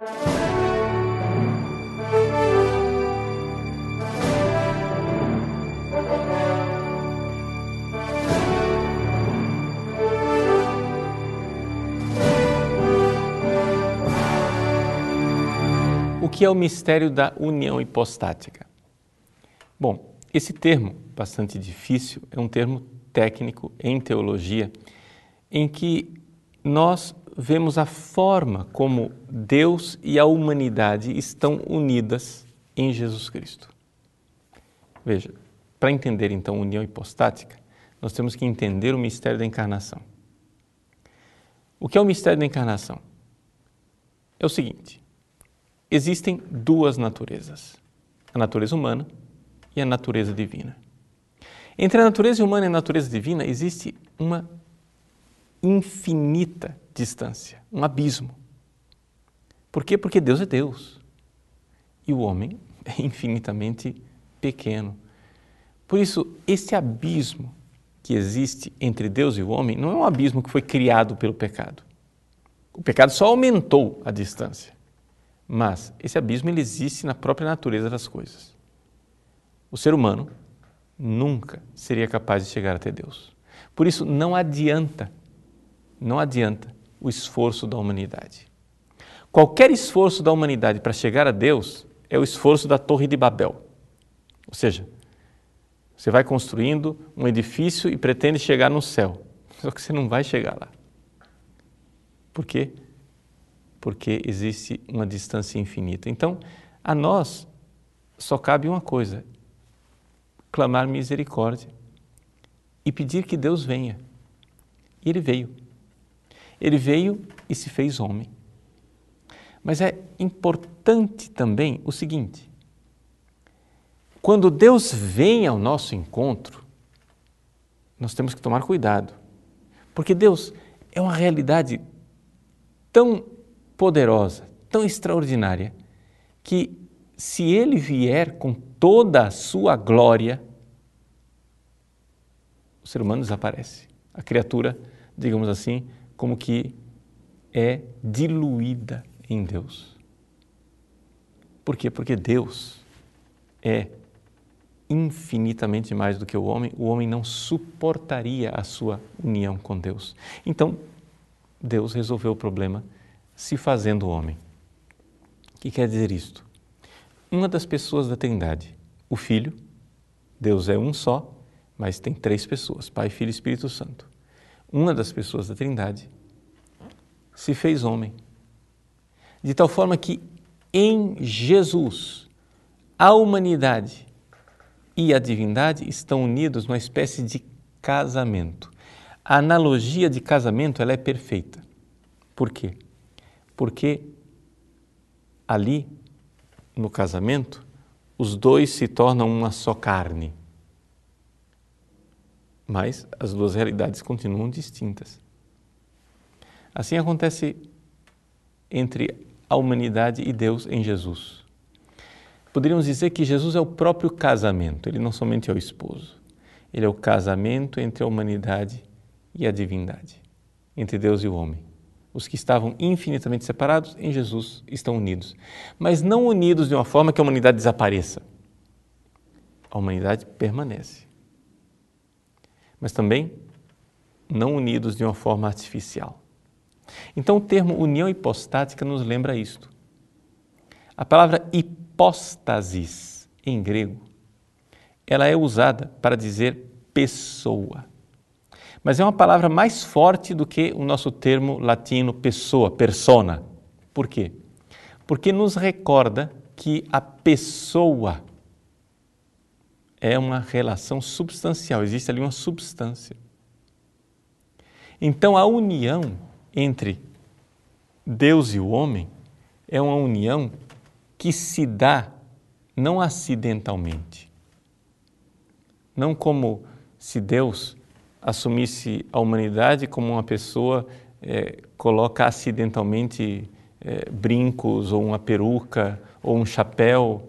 O que é o mistério da união hipostática? Bom, esse termo, bastante difícil, é um termo técnico em teologia, em que nós vemos a forma como Deus e a humanidade estão unidas em Jesus Cristo. Veja, para entender então união hipostática, nós temos que entender o mistério da encarnação. O que é o mistério da encarnação? É o seguinte: existem duas naturezas, a natureza humana e a natureza divina. Entre a natureza humana e a natureza divina existe uma infinita distância, um abismo. Por quê? Porque Deus é Deus e o homem é infinitamente pequeno. Por isso, esse abismo que existe entre Deus e o homem não é um abismo que foi criado pelo pecado. O pecado só aumentou a distância. Mas esse abismo ele existe na própria natureza das coisas. O ser humano nunca seria capaz de chegar até Deus. Por isso, não adianta, não adianta o esforço da humanidade. Qualquer esforço da humanidade para chegar a Deus é o esforço da Torre de Babel. Ou seja, você vai construindo um edifício e pretende chegar no céu, só que você não vai chegar lá. Por quê? porque existe uma distância infinita. Então, a nós só cabe uma coisa: clamar misericórdia e pedir que Deus venha. E ele veio. Ele veio e se fez homem. Mas é importante também o seguinte: quando Deus vem ao nosso encontro, nós temos que tomar cuidado, porque Deus é uma realidade tão poderosa, tão extraordinária, que se ele vier com toda a sua glória, o ser humano desaparece. A criatura, digamos assim, como que é diluída em Deus. Por quê? Porque Deus é infinitamente mais do que o homem, o homem não suportaria a sua união com Deus. Então, Deus resolveu o problema se fazendo homem. O que quer dizer isto? Uma das pessoas da Trindade, o Filho, Deus é um só, mas tem três pessoas, Pai, Filho e Espírito Santo. Uma das pessoas da Trindade se fez homem, de tal forma que em Jesus a humanidade e a divindade estão unidos numa espécie de casamento. A analogia de casamento ela é perfeita. Por quê? porque ali, no casamento, os dois se tornam uma só carne. Mas as duas realidades continuam distintas. Assim acontece entre a humanidade e Deus em Jesus. Poderíamos dizer que Jesus é o próprio casamento, ele não somente é o esposo, ele é o casamento entre a humanidade e a divindade, entre Deus e o homem. Os que estavam infinitamente separados em Jesus estão unidos, mas não unidos de uma forma que a humanidade desapareça. A humanidade permanece. Mas também não unidos de uma forma artificial. Então, o termo união hipostática nos lembra isto. A palavra hipóstasis, em grego, ela é usada para dizer pessoa mas é uma palavra mais forte do que o nosso termo latino pessoa, persona. Por quê? Porque nos recorda que a pessoa é uma relação substancial, existe ali uma substância. Então a união entre Deus e o homem é uma união que se dá não acidentalmente. Não como se Deus assumisse a humanidade como uma pessoa é, coloca acidentalmente é, brincos ou uma peruca ou um chapéu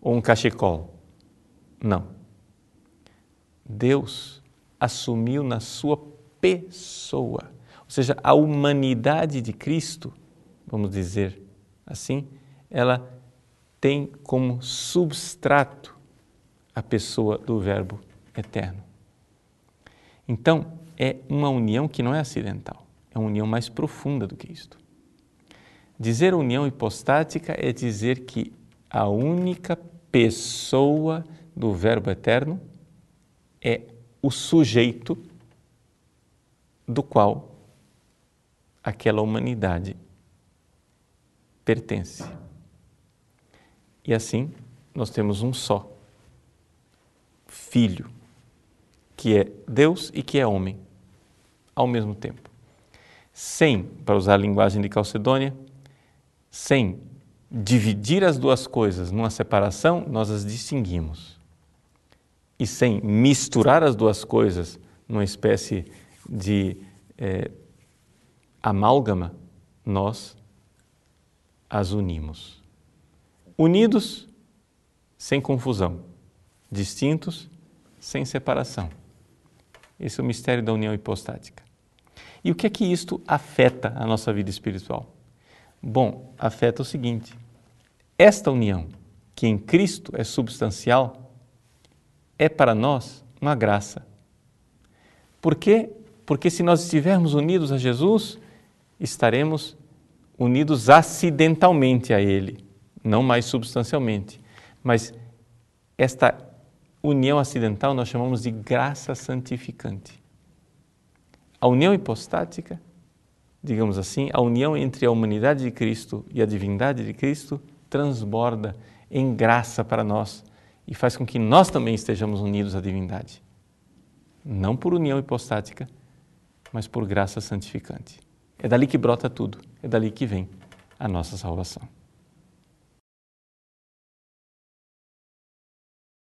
ou um cachecol. Não. Deus assumiu na sua pessoa, ou seja, a humanidade de Cristo, vamos dizer assim, ela tem como substrato a pessoa do Verbo eterno. Então, é uma união que não é acidental, é uma união mais profunda do que isto. Dizer união hipostática é dizer que a única pessoa do Verbo eterno é o sujeito do qual aquela humanidade pertence. E assim, nós temos um só Filho, que é Deus e que é homem, ao mesmo tempo. Sem, para usar a linguagem de Calcedônia, sem dividir as duas coisas numa separação, nós as distinguimos. E sem misturar as duas coisas numa espécie de é, amálgama, nós as unimos. Unidos, sem confusão. Distintos, sem separação. Esse é o mistério da união hipostática. E o que é que isto afeta a nossa vida espiritual? Bom, afeta o seguinte: esta união, que em Cristo é substancial, é para nós uma graça. Por quê? Porque se nós estivermos unidos a Jesus, estaremos unidos acidentalmente a Ele, não mais substancialmente. Mas esta união acidental nós chamamos de graça santificante. A união hipostática, digamos assim, a união entre a humanidade de Cristo e a divindade de Cristo transborda em graça para nós e faz com que nós também estejamos unidos à divindade. Não por união hipostática, mas por graça santificante. É dali que brota tudo, é dali que vem a nossa salvação.